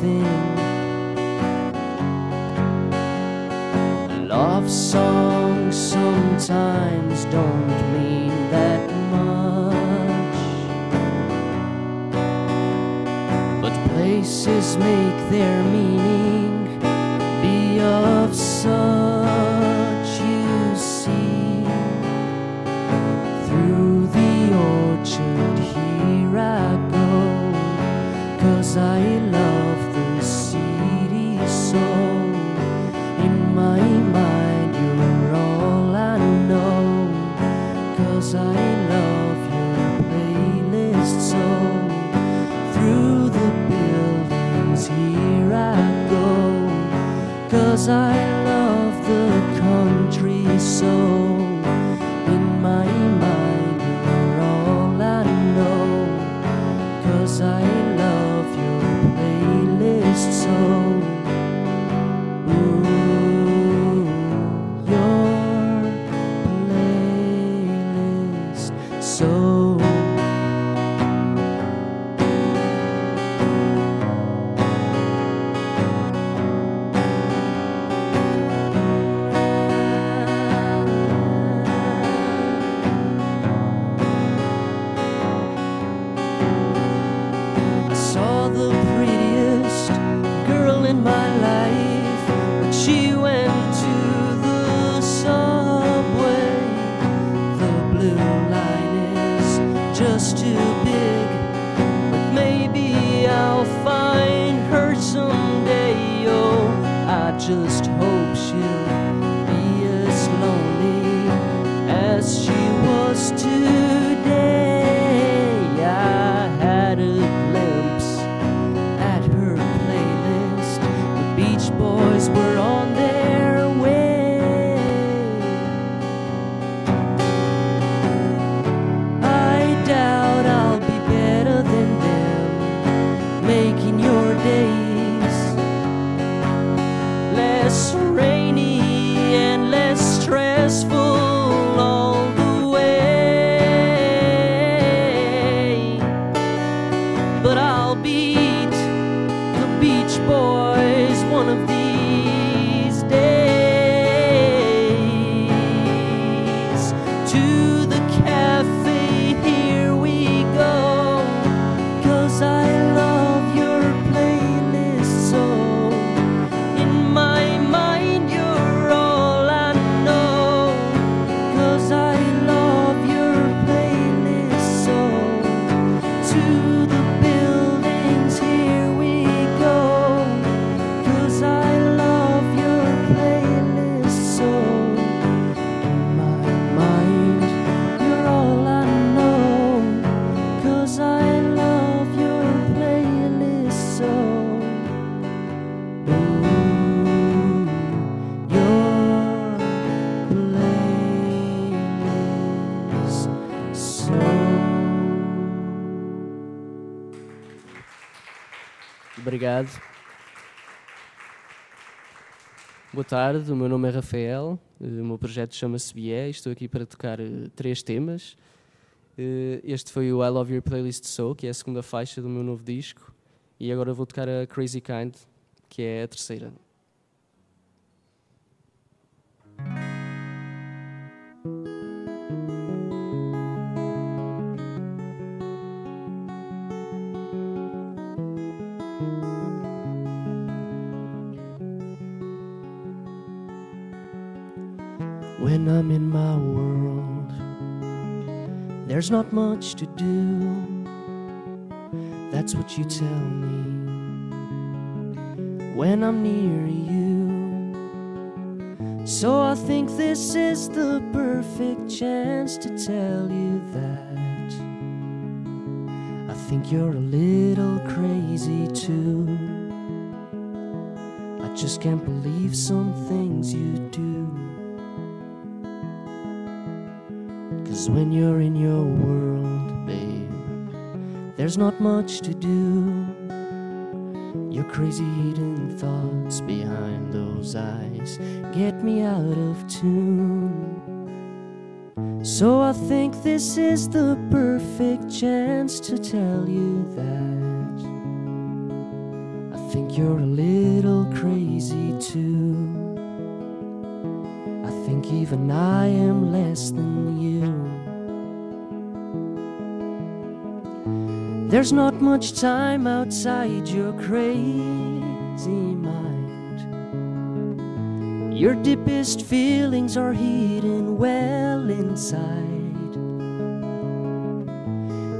thing. Love songs sometimes don't mean that much, but places make their meaning. Obrigado. Boa tarde, o meu nome é Rafael, o meu projeto chama-se Bié e estou aqui para tocar eh, três temas. Eh, este foi o I Love Your Playlist Soul, que é a segunda faixa do meu novo disco, e agora vou tocar a Crazy Kind, que é a terceira. There's not much to do. That's what you tell me when I'm near you. So I think this is the perfect chance to tell you that I think you're a little crazy too. I just can't believe some things you do. Cause when you're in your world, babe, there's not much to do. Your crazy hidden thoughts behind those eyes get me out of tune. So I think this is the perfect chance to tell you that I think you're a little crazy too. Think even I am less than you. There's not much time outside your crazy mind. Your deepest feelings are hidden well inside.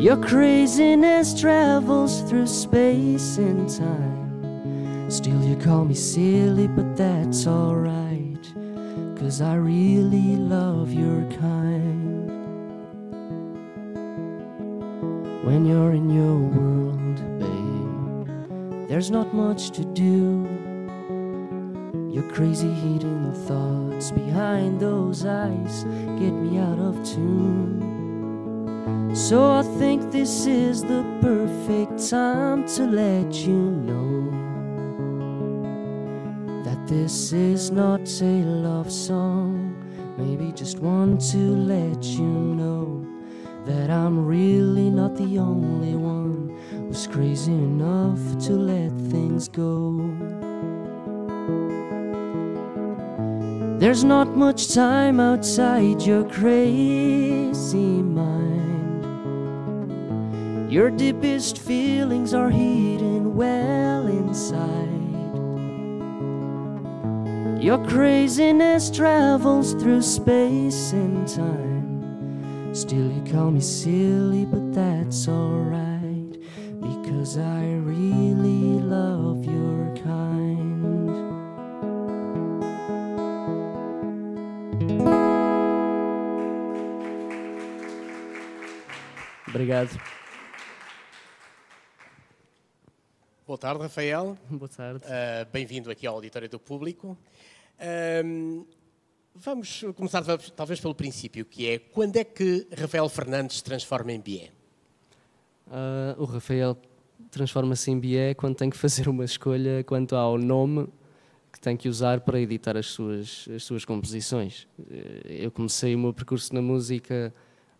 Your craziness travels through space and time. Still, you call me silly, but that's alright. Cause I really love your kind. When you're in your world, babe, there's not much to do. Your crazy hidden thoughts behind those eyes get me out of tune. So I think this is the perfect time to let you know this is not a love song. Maybe just want to let you know that I'm really not the only one who's crazy enough to let things go. There's not much time outside your crazy mind. Your deepest feelings are hidden well inside. Your craziness travels through space and time. Still, you call me silly, but that's alright because I really love your kind. Obrigado. Boa tarde, Rafael. Boa tarde. Uh, Bem-vindo aqui ao Auditório do Público. Uh, vamos começar talvez pelo princípio, que é quando é que Rafael Fernandes se transforma em Bié? Uh, o Rafael transforma-se em Bié quando tem que fazer uma escolha quanto ao nome que tem que usar para editar as suas, as suas composições. Eu comecei o meu percurso na música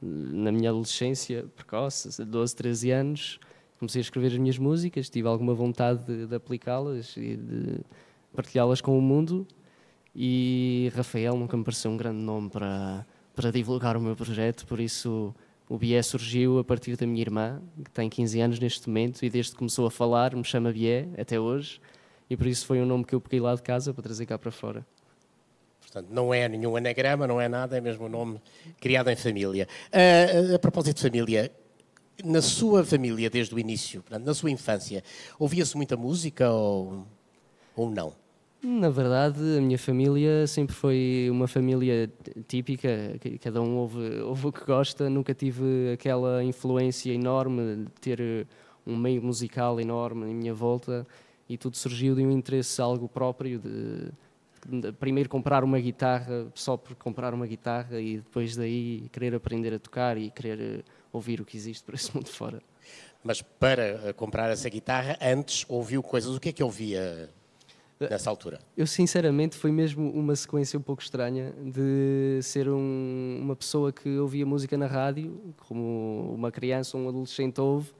na minha adolescência precoce, 12, 13 anos, comecei a escrever as minhas músicas, tive alguma vontade de, de aplicá-las e de partilhá-las com o mundo. E Rafael nunca me pareceu um grande nome para, para divulgar o meu projeto, por isso o Bié surgiu a partir da minha irmã, que tem 15 anos neste momento, e desde que começou a falar me chama Bié, até hoje, e por isso foi um nome que eu peguei lá de casa para trazer cá para fora. Portanto, não é nenhum anagrama, não é nada, é mesmo um nome criado em família. Uh, a propósito de família, na sua família, desde o início, portanto, na sua infância, ouvia-se muita música ou, ou não? Na verdade, a minha família sempre foi uma família típica, cada um ouve, ouve o que gosta, nunca tive aquela influência enorme de ter um meio musical enorme em minha volta e tudo surgiu de um interesse algo próprio de primeiro comprar uma guitarra só por comprar uma guitarra e depois daí querer aprender a tocar e querer eh, ouvir o que existe por esse mundo fora. Mas para eh, comprar essa guitarra, antes ouviu coisas. O que é que ouvia nessa altura? Eu, sinceramente, foi mesmo uma sequência um pouco estranha de ser um, uma pessoa que ouvia música na rádio, como uma criança ou um adolescente ouve,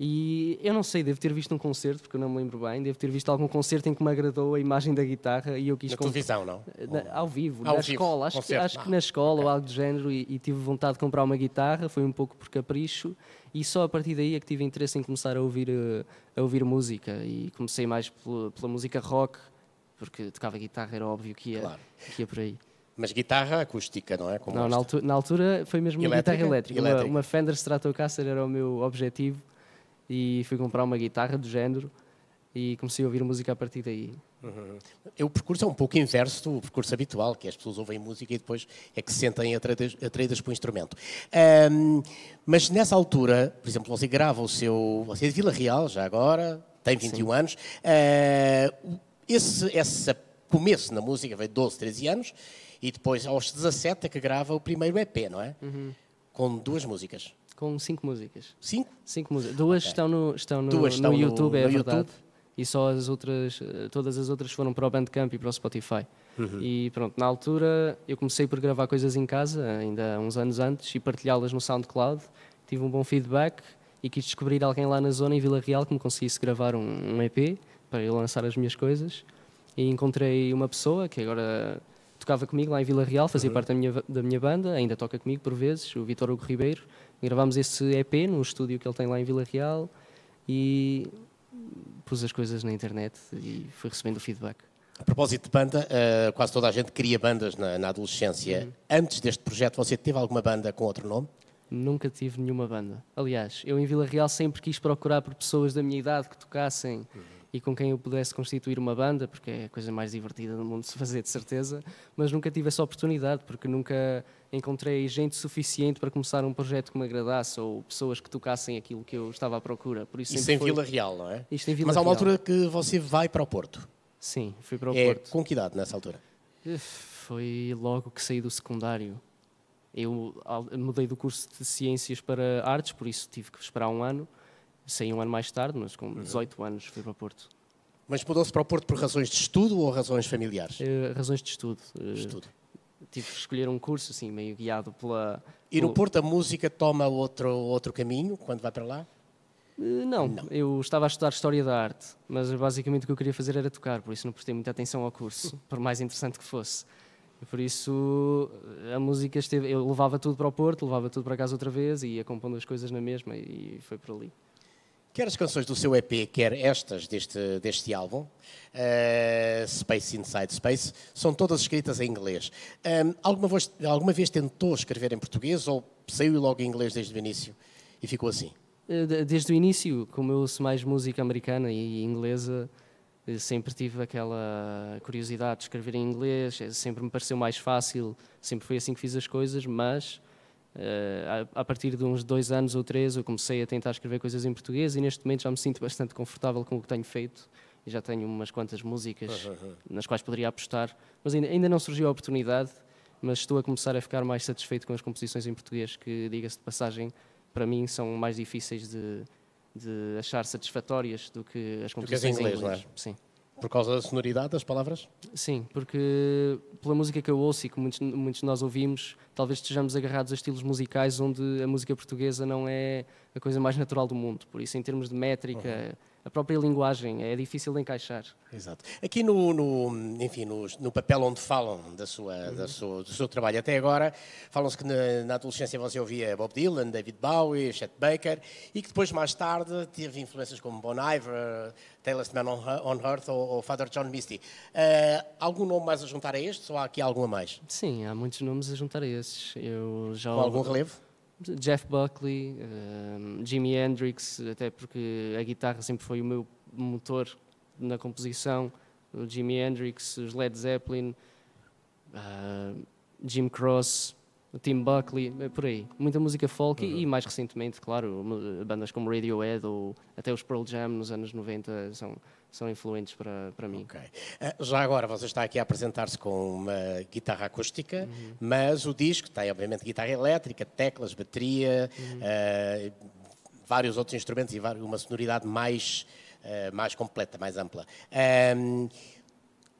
e eu não sei, devo ter visto um concerto, porque eu não me lembro bem, devo ter visto algum concerto em que me agradou a imagem da guitarra e eu quis... Na televisão, não? Na, ao vivo, ao na vivo, escola, acho, que, acho que na escola okay. ou algo do género e, e, tive vontade de comprar uma guitarra, foi um pouco por capricho e só a partir daí é que tive interesse em começar a ouvir, a, eh, a ouvir música e comecei mais pela, pela, música rock, porque tocava guitarra, era óbvio que ia, claro. que ia por aí. Mas guitarra acústica, não é? Como não, na altura, na altura foi mesmo uma Elétrica? guitarra elétrica. Uma, Elétrica. uma Fender Stratocaster era o meu objetivo e fui comprar uma guitarra do género e comecei a ouvir música a partir daí. É, O percurso é um pouco inverso do percurso habitual, que as pessoas ouvem música e depois é que se sentem atraídas, atraídas para o instrumento. Ahm, mas nessa altura, por exemplo, você grava o seu. Você é de Vila Real, já agora, tem 21 anos. Ah, esse, esse começo na música veio de 12, 13 anos e depois, aos 17, é que grava o primeiro EP, não é? Com duas músicas. Com cinco músicas. Cinco? Cinco músicas. Duas estão no, estão no, Duas estão no no- YouTube, é no verdade. YouTube. E só as outras, eh, todas as outras foram para o Bandcamp e para o Spotify. Uhum. E pronto, na altura eu comecei por gravar coisas em casa, ainda uns anos antes, e partilhá-las no SoundCloud. Tive um bom feedback e quis descobrir alguém lá na zona, em Vila Real, que me conseguisse gravar um, um EP para eu lançar as minhas coisas. E encontrei uma pessoa que agora tocava comigo lá em Vila Real, fazia parte da minha, da minha banda, ainda toca comigo por vezes, o Vitor Hugo Ribeiro. Gravámos esse EP no estúdio que ele tem lá em Vila Real e pus as coisas na internet e fui recebendo o feedback. A propósito de banda, eh, quase toda a gente cria bandas na, na adolescência. Antes deste projeto, você teve alguma banda com outro nome? Nunca tive nenhuma banda. Aliás, eu em Vila Real sempre quis procurar por pessoas da minha idade que tocassem e com quem eu pudesse constituir uma banda, porque é a coisa mais divertida do mundo se fazer, de certeza, mas nunca tive essa oportunidade, porque nunca encontrei gente suficiente para começar um projeto que me agradasse ou pessoas que tocassem aquilo que eu estava à procura. Por isso, sempre em foi- Vila Real, não é? Isto em Vila Mas há uma Real. altura que você vai para o Porto. Sim, fui para o é Porto. com que idade nessa altura? Foi logo que saí do secundário. Eu mudei do curso de Ciências para Artes, por isso tive que esperar um ano. Saí um ano mais tarde, mas com 18 anos fui para Porto. Mas mudou-se para o Porto por razões de estudo ou razões familiares? Eh, razões de estudo. Eh, Estudo. Tive que escolher um curso, assim, meio guiado pela... E no pelo- Porto a música toma outro, outro caminho quando vai para lá? Eh, Não, eu estava a estudar História da Arte, mas basicamente o que eu queria fazer era tocar, por isso não prestei muita atenção ao curso, por mais interessante que fosse. E por isso eh, a música esteve. Eu levava tudo para o Porto, levava tudo para casa outra vez e ia compondo as coisas na mesma e foi por ali. Quer as canções do seu EP, quer estas deste, deste álbum, eh, Space Inside Space, são todas escritas em inglês. Ahm, alguma, vez, alguma vez tentou escrever em português ou saiu logo em inglês desde o início e ficou assim? Eh, de- Desde o início, como eu ouço mais música americana e inglesa, eh, sempre tive aquela curiosidade de escrever em inglês, sempre me pareceu mais fácil, sempre foi assim que fiz as coisas, mas a a partir de uns dois anos ou três eu comecei a tentar escrever coisas em português e neste momento já me sinto bastante confortável com o que tenho feito e já tenho umas quantas músicas nas quais poderia apostar, mas ainda, ainda não surgiu a oportunidade, mas estou a começar a ficar mais satisfeito com as composições em português, que, diga-se de passagem, para mim são mais difíceis de, de achar satisfatórias do que as Do que composições em inglês, não é? Sim. Por causa da sonoridade das palavras? Sim, porque pela música que eu ouço e que muitos, muitos de nós ouvimos, talvez estejamos agarrados a estilos musicais onde a música portuguesa não é a coisa mais natural do mundo. Por isso, em termos de métrica, a própria linguagem é difícil de encaixar. Exato. Aqui no, no- enfim, no, no papel onde falam da sua, da sua- do seu trabalho até agora, falam-se que na, na adolescência você ouvia Bob Dylan, David Bowie, Chet Baker e que depois, mais tarde, teve influências como Bon Iver, Taylor's Man on, on Earth ou, ou Father John Misty. Eh, algum nome mais a juntar a estes ou há aqui algum a mais? Sim, há muitos nomes a juntar a esses. Eu já Com algum relevo? Jeff Buckley, um, Jimi Hendrix, até porque a guitarra sempre foi o meu motor na composição. O Jimi Hendrix, os Led Zeppelin, uh, Jim Cross, o Tim Buckley, é por aí. Muita música folk e, e mais recentemente, claro, mu- bandas como Radiohead ou até os Pearl Jam nos anos 90 são, são influentes para, para mim. Ok. Eh, já agora, você está aqui a apresentar-se com uma guitarra acústica, mas o disco tem, obviamente, guitarra elétrica, teclas, bateria, eh, vários outros instrumentos e uma sonoridade mais, eh, mais completa, mais ampla. Ahm,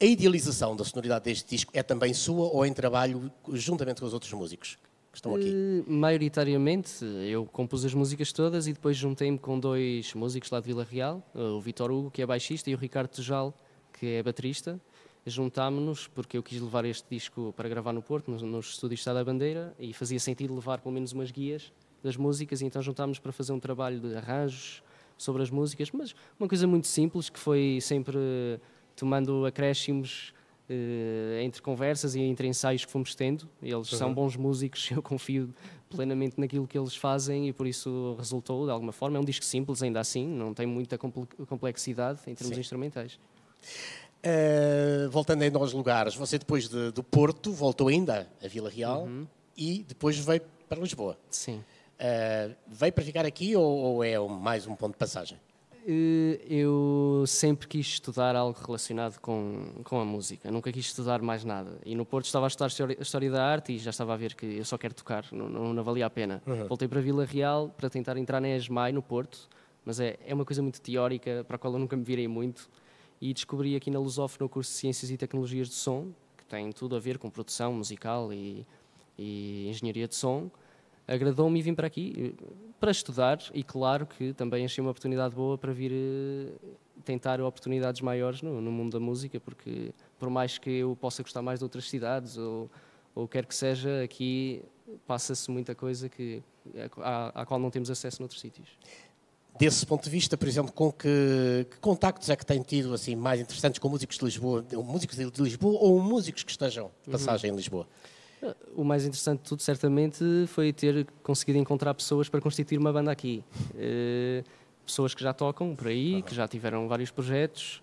a idealização da sonoridade deste disco é também sua ou em trabalho juntamente com os outros músicos que estão aqui? Eh, maioritariamente, eu compus as músicas todas e depois juntei-me com dois músicos lá de Vila Real, eh, o Vitor Hugo, que é baixista, e o Ricardo Tejal, que é baterista. Juntámos-nos porque eu quis levar este disco para gravar no Porto, nos, nos estúdios Estado da Bandeira, e fazia sentido levar pelo menos umas guias das músicas, e então juntámos para fazer um trabalho de arranjos sobre as músicas, mas uma coisa muito simples, que foi sempre tomando acréscimos uh, entre conversas e entre ensaios que fomos tendo. Eles uhum. são bons músicos, eu confio plenamente naquilo que eles fazem e por isso resultou de alguma forma. É um disco simples, ainda assim, não tem muita complexidade em termos Sim. instrumentais. Uh, voltando ainda aos lugares, você depois de, do Porto voltou ainda a Vila Real uhum. e depois veio para Lisboa. Sim. Uh, veio para ficar aqui ou, ou é mais um ponto de passagem? Uh, eu sempre quis estudar algo relacionado com, com a música, nunca quis estudar mais nada. E no Porto estava a estudar a história da arte e já estava a ver que eu só quero tocar, não, não, não valia a pena. Uhum. Voltei para Vila Real para tentar entrar na ESMAI, no Porto, mas é, é uma coisa muito teórica para a qual eu nunca me virei muito e descobri aqui na Lusófona o curso de Ciências e Tecnologias de Som, que tem tudo a ver com produção musical e, e engenharia de som. Agradou-me e vim para aqui eh, para estudar e claro que também achei uma oportunidade boa para vir eh, tentar oportunidades maiores no, no mundo da música, porque por mais que eu possa gostar mais de outras cidades ou, ou quer que seja, aqui passa-se muita coisa que, à, à qual não temos acesso noutros sítios desse ponto de vista, por exemplo, com que, que, contactos é que tem tido assim mais interessantes com músicos de Lisboa, músicos de Lisboa ou músicos que estejam de passagem uhum. em Lisboa? O mais interessante de tudo, certamente, foi ter conseguido encontrar pessoas para constituir uma banda aqui. Uh, pessoas que já tocam por aí, que já tiveram vários projetos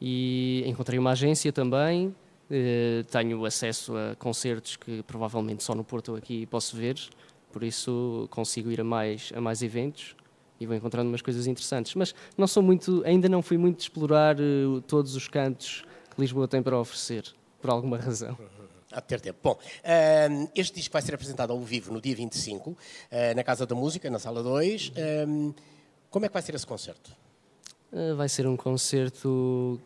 e encontrei uma agência também. Uh, tenho acesso a concertos que provavelmente só no Porto aqui posso ver, por isso consigo ir a mais, a mais eventos e vou encontrando umas coisas interessantes. Mas não sou muito, ainda não fui muito explorar uh, todos os cantos que Lisboa tem para oferecer, por alguma razão. Há de ter tempo. Bom, uh, este disco vai ser apresentado ao vivo no dia 25, uh, na Casa da Música, na Sala 2. Uh, como é que vai ser esse concerto? vai ser um concerto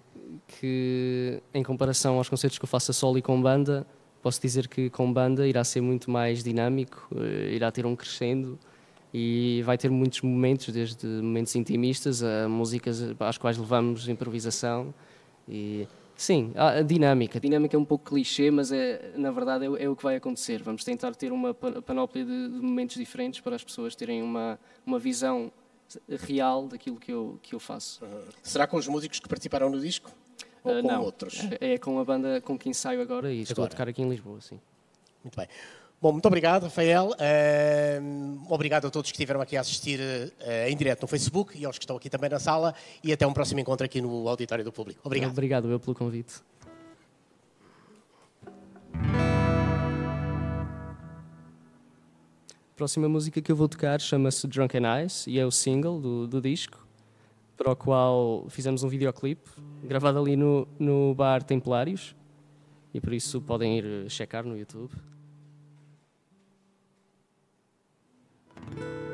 que, em comparação aos concertos que eu faço a solo e com banda, posso dizer que com banda irá ser muito mais dinâmico, irá ter um crescendo e vai ter muitos momentos, desde momentos intimistas a músicas às quais levamos improvisação e sim, a dinâmica, a dinâmica é um pouco clichê, mas é na verdade é, é o que vai acontecer. Vamos tentar ter uma panóplia de, de, momentos diferentes para as pessoas terem uma uma visão real daquilo que eu que eu faço. Uhum. Será com os músicos que participaram no disco? Ou uh, com não, outros? É com a banda com quem saio agora e agora. estou a tocar aqui em Lisboa, sim. Muito bem. Bom, muito obrigado, Rafael. Uh, obrigado a todos que estiveram aqui a assistir uh, em direto no Facebook e aos que estão aqui também na sala. E até um próximo encontro aqui no Auditório do Público. Obrigado. Obrigado eu pelo convite. A próxima música que eu vou tocar chama-se Drunken Eyes e é o single do, do disco, para o qual fizemos um videoclipe gravado ali no, no bar Templários e por isso podem ir checar no YouTube. thank you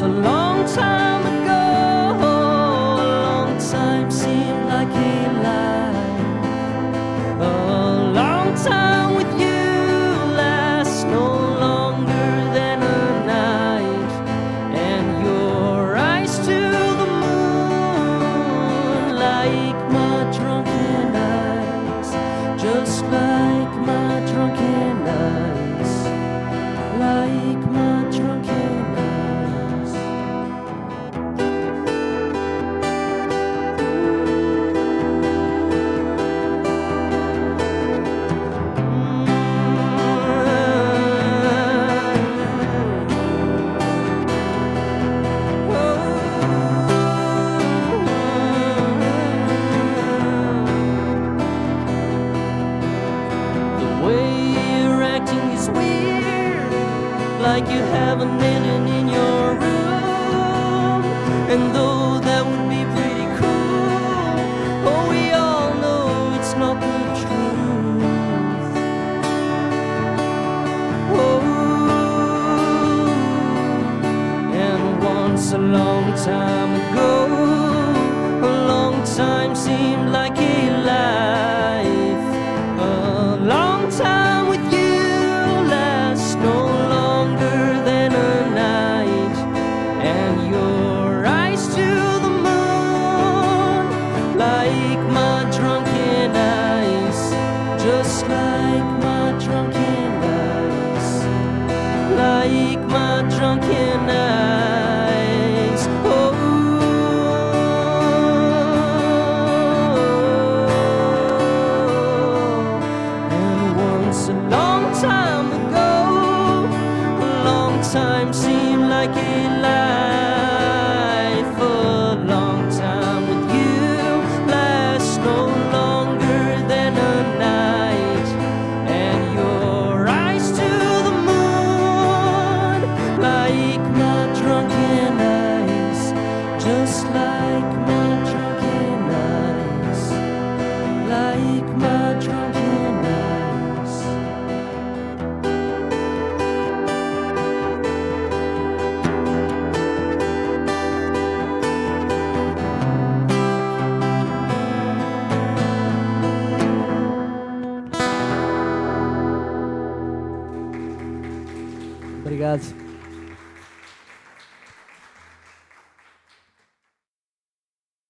my drunken eyes.